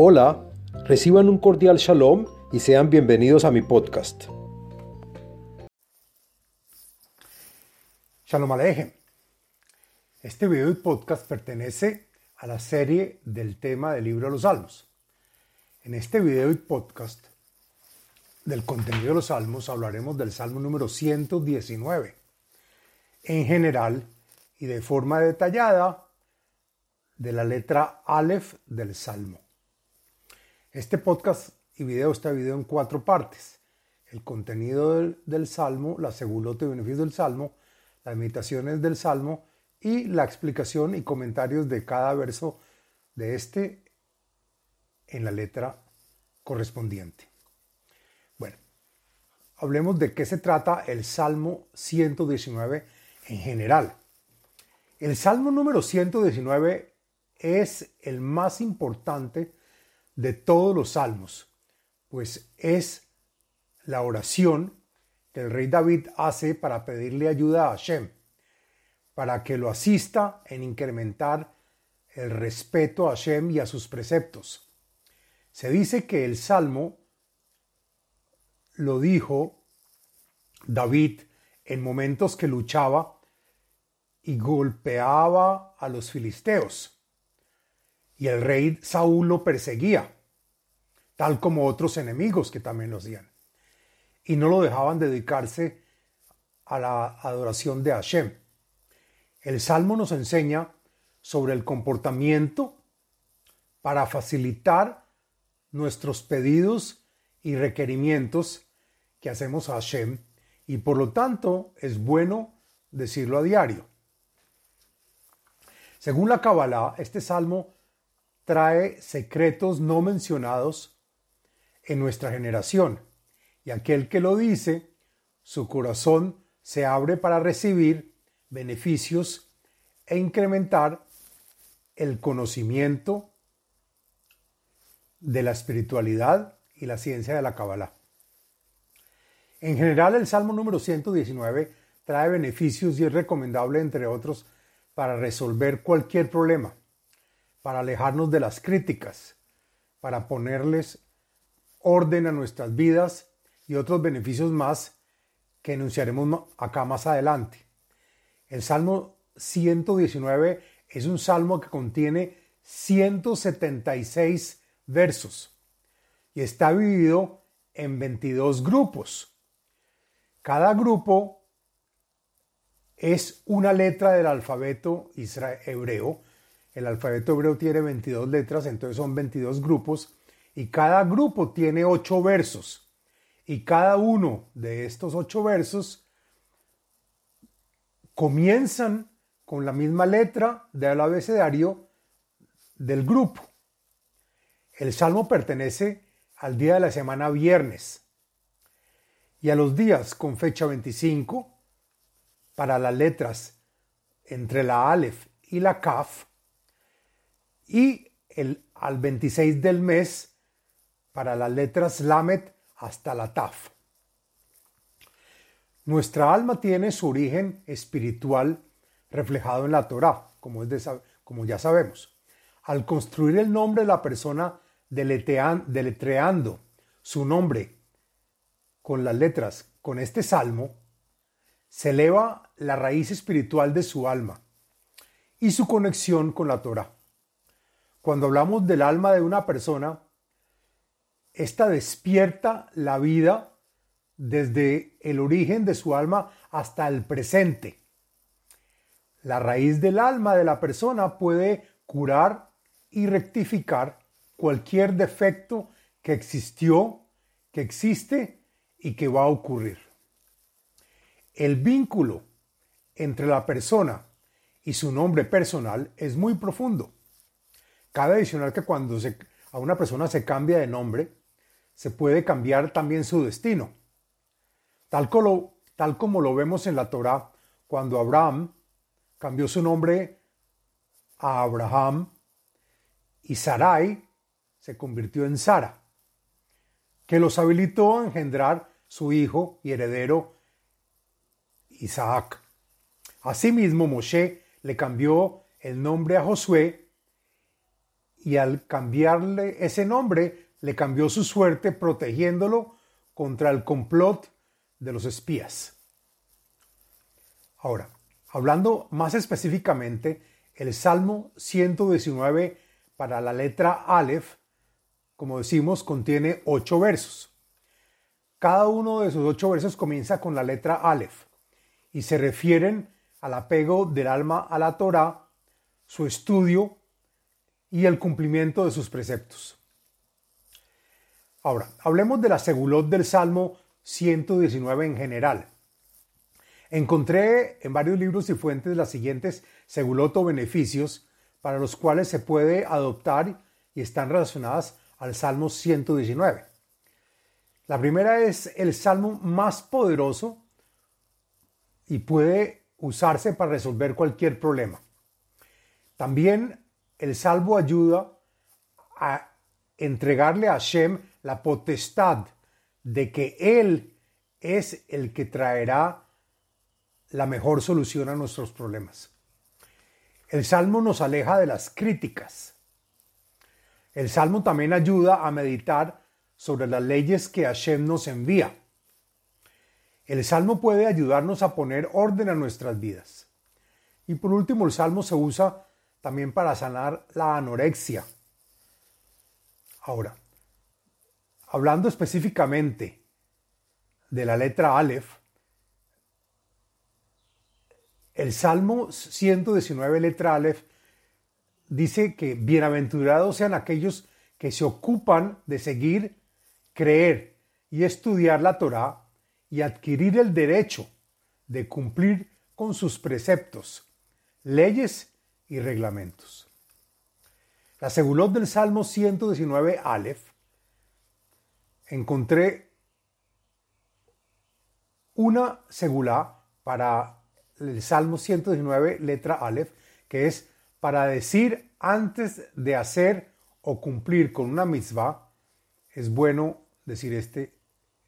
Hola, reciban un cordial shalom y sean bienvenidos a mi podcast. Shalom Alejem. Este video y podcast pertenece a la serie del tema del libro de los Salmos. En este video y podcast del contenido de los Salmos hablaremos del Salmo número 119. En general y de forma detallada de la letra Aleph del Salmo. Este podcast y video está dividido en cuatro partes. El contenido del, Salmo, la segulota y beneficio del Salmo, las meditaciones del Salmo y la explicación y comentarios de cada verso de este en la letra correspondiente. Bueno, hablemos de qué se trata el Salmo 119 en general. El Salmo número 119 es el más importante de todos los salmos, pues es la oración que el rey David hace para pedirle ayuda a Hashem, para que lo asista en incrementar el respeto a Hashem y a sus preceptos. Se dice que el salmo lo dijo David en momentos que luchaba y golpeaba a los filisteos y el rey Saúl lo perseguía, tal como otros enemigos que también lo hacían. Y no lo dejaban dedicarse a la adoración de Hashem. El Salmo nos enseña sobre el comportamiento para facilitar nuestros pedidos y requerimientos que hacemos a Hashem y por lo tanto es bueno decirlo a diario. Según la Kabbalah, este salmo trae secretos no mencionados en nuestra generación, y aquel que lo dice, su corazón se abre para recibir beneficios e incrementar el conocimiento de la espiritualidad y la ciencia de la Kabbalah. En general, el Salmo número 119 trae beneficios y es recomendable, entre otros, para resolver cualquier problema para alejarnos de las críticas, para ponerles orden a nuestras vidas y otros beneficios más que enunciaremos acá más adelante. El Salmo 119 es un salmo que contiene 176 versos y está dividido en 22 grupos. Cada grupo es una letra del alfabeto hebreo el alfabeto hebreo tiene 22 letras, entonces son 22 grupos y cada grupo tiene 8 versos. Y cada uno de estos 8 versos comienzan con la misma letra del abecedario del grupo. El salmo pertenece al día de la semana viernes y a los días con fecha 25 para las letras entre la Aleph y la Kaf y el, al 26 del mes para las letras Lamet hasta la Taf. Nuestra alma tiene su origen espiritual reflejado en la Torá, como, es como ya sabemos. Al construir el nombre de la persona deletreando su nombre con las letras, con este salmo, se eleva la raíz espiritual de su alma y su conexión con la Torá. Cuando hablamos del alma de una persona, esta despierta la vida desde el origen de su alma hasta el presente. La raíz del alma de la persona puede curar y rectificar cualquier defecto que existió, que existe y que va a ocurrir. El vínculo entre la persona y su nombre personal es muy profundo. Cabe adicional que cuando a una persona se cambia de nombre, se puede cambiar también su destino. Tal como, tal como lo vemos en la Torá, cuando Abraham cambió su nombre a Abraham y Sarai se convirtió en Sara, que los habilitó a engendrar su hijo y heredero Isaac. Asimismo, Moshe le cambió el nombre a Josué y al cambiarle ese nombre le cambió su suerte protegiéndolo contra el complot de los espías. Ahora, hablando más específicamente, el Salmo 119 para la letra Aleph, como decimos, contiene ocho versos. Cada uno de esos ocho versos comienza con la letra Aleph y se refieren al apego del alma a la Torah, su estudio y el cumplimiento de sus preceptos. Ahora, hablemos de la segulot del Salmo 119 en general. Encontré en varios libros y fuentes las siguientes segulot o beneficios para los cuales se puede adoptar y están relacionadas al Salmo 119. La primera es el salmo más poderoso y puede usarse para resolver cualquier problema. También el salvo ayuda a entregarle a Hashem la potestad de que Él es el que traerá la mejor solución a nuestros problemas. El salmo nos aleja de las críticas. El salmo también ayuda a meditar sobre las leyes que Hashem nos envía. El salmo puede ayudarnos a poner orden a nuestras vidas. Y por último, el salmo se usa también para sanar la anorexia. Ahora, hablando específicamente de la letra Aleph, el Salmo 119, letra Aleph, dice que bienaventurados sean aquellos que se ocupan de seguir creer y estudiar la Torá y adquirir el derecho de cumplir con sus preceptos, leyes y reglamentos. La segulot del Salmo 119 Aleph encontré una segulá para el Salmo 119 letra Aleph que es para decir antes de hacer o cumplir con una mitzvah es bueno decir este,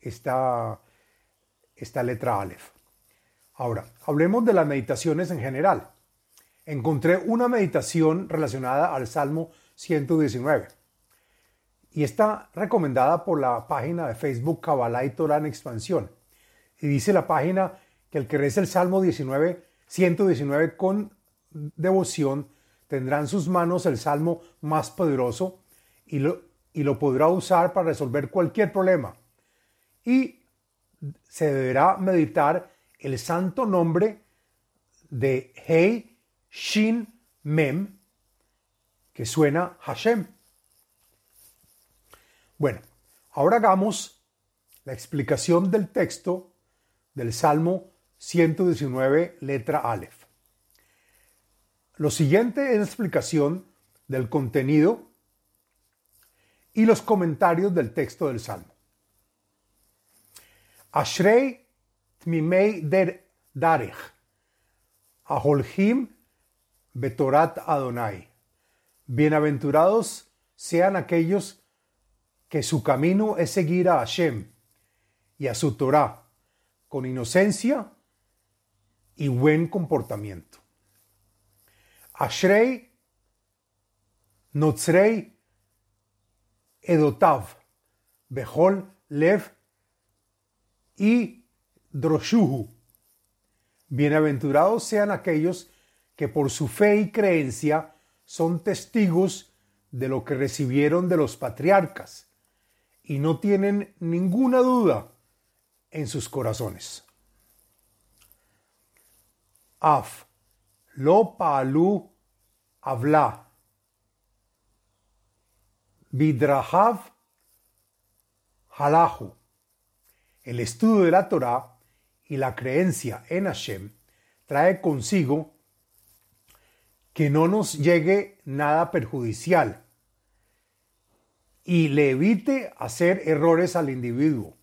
esta, esta letra Aleph. Ahora, hablemos de las meditaciones en general. Encontré una meditación relacionada al Salmo 119 y está recomendada por la página de Facebook Kabbalah y Torah en Expansión. Y dice la página que el que reza el Salmo 19, 119 con devoción tendrá en sus manos el Salmo más poderoso y lo, y lo podrá usar para resolver cualquier problema. Y se deberá meditar el santo nombre de Hei Shin Mem, que suena Hashem. Bueno, ahora hagamos la explicación del texto del Salmo 119, letra Aleph. Lo siguiente es la explicación del contenido y los comentarios del texto del Salmo. Ashrei tmimei der darech, aholhim betorat Adonai. Bienaventurados sean aquellos que su camino es seguir a Hashem y a su Torah con inocencia y buen comportamiento. Ashrei notzrei Edotav, Behol, Lev y Droshuhu. Bienaventurados sean aquellos que por su fe y creencia son testigos de lo que recibieron de los patriarcas y no tienen ninguna duda en sus corazones. Af, lo pa'alu habla Bidrahav Halahu. El estudio de la Torah y la creencia en Hashem trae consigo que no nos llegue nada perjudicial y le evite hacer errores al individuo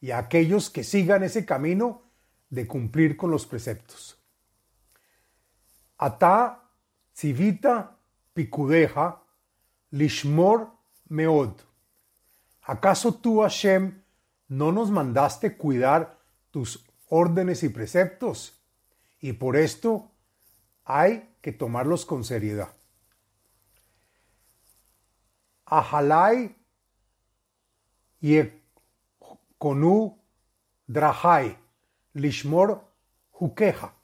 y a aquellos que sigan ese camino de cumplir con los preceptos. Ata civita picudeja Lishmor Meod. ¿Acaso tú, Hashem, no nos mandaste cuidar tus órdenes y preceptos? Y por esto hay que tomarlos con seriedad. Ahalai Konu Drahai Lishmor Hukeja.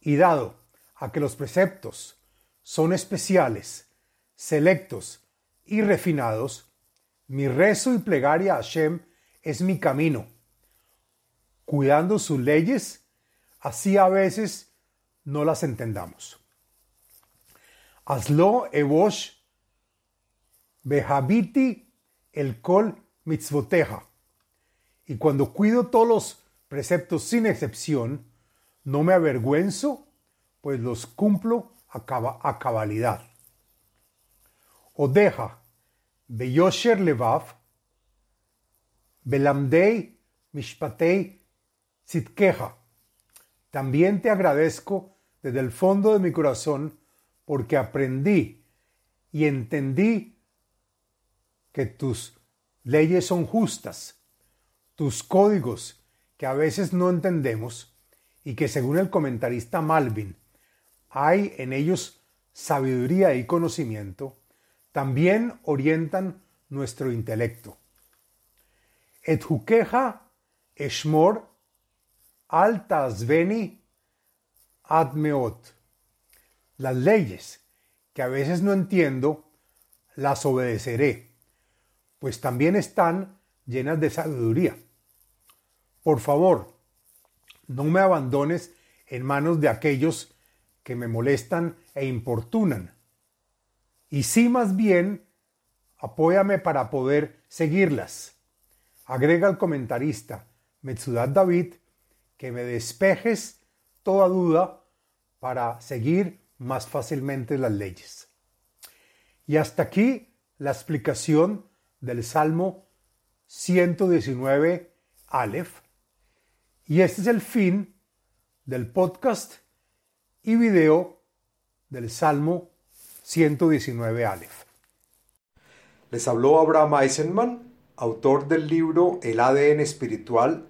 Y dado a que los preceptos son especiales, selectos y refinados, mi rezo y plegaria a Hashem es mi camino. Cuidando sus leyes, así a veces no las entendamos. Hazlo evosh behabiti el kol mitzvoteja. Y cuando cuido todos los preceptos sin excepción, no me avergüenzo, pues los cumplo a, cabalidad. Odeja, beyosher levav, belamdei mishpatei tzitkeja. También te agradezco desde el fondo de mi corazón porque aprendí y entendí que tus leyes son justas, tus códigos que a veces no entendemos y que según el comentarista Malvin hay en ellos sabiduría y conocimiento, también orientan nuestro intelecto. Et hukeja eshmor alta sveni admeot. Las leyes que a veces no entiendo, las obedeceré, pues también están llenas de sabiduría. Por favor, no me abandones en manos de aquellos que me molestan e importunan. Y sí más bien, apóyame para poder seguirlas. Agrega el comentarista Metsudat David que me despejes toda duda para seguir más fácilmente las leyes. Y hasta aquí la explicación del Salmo 119 Aleph. Y este es el fin del podcast y video del Salmo 119 Aleph. Les habló Abraham Eisenman, autor del libro El ADN espiritual,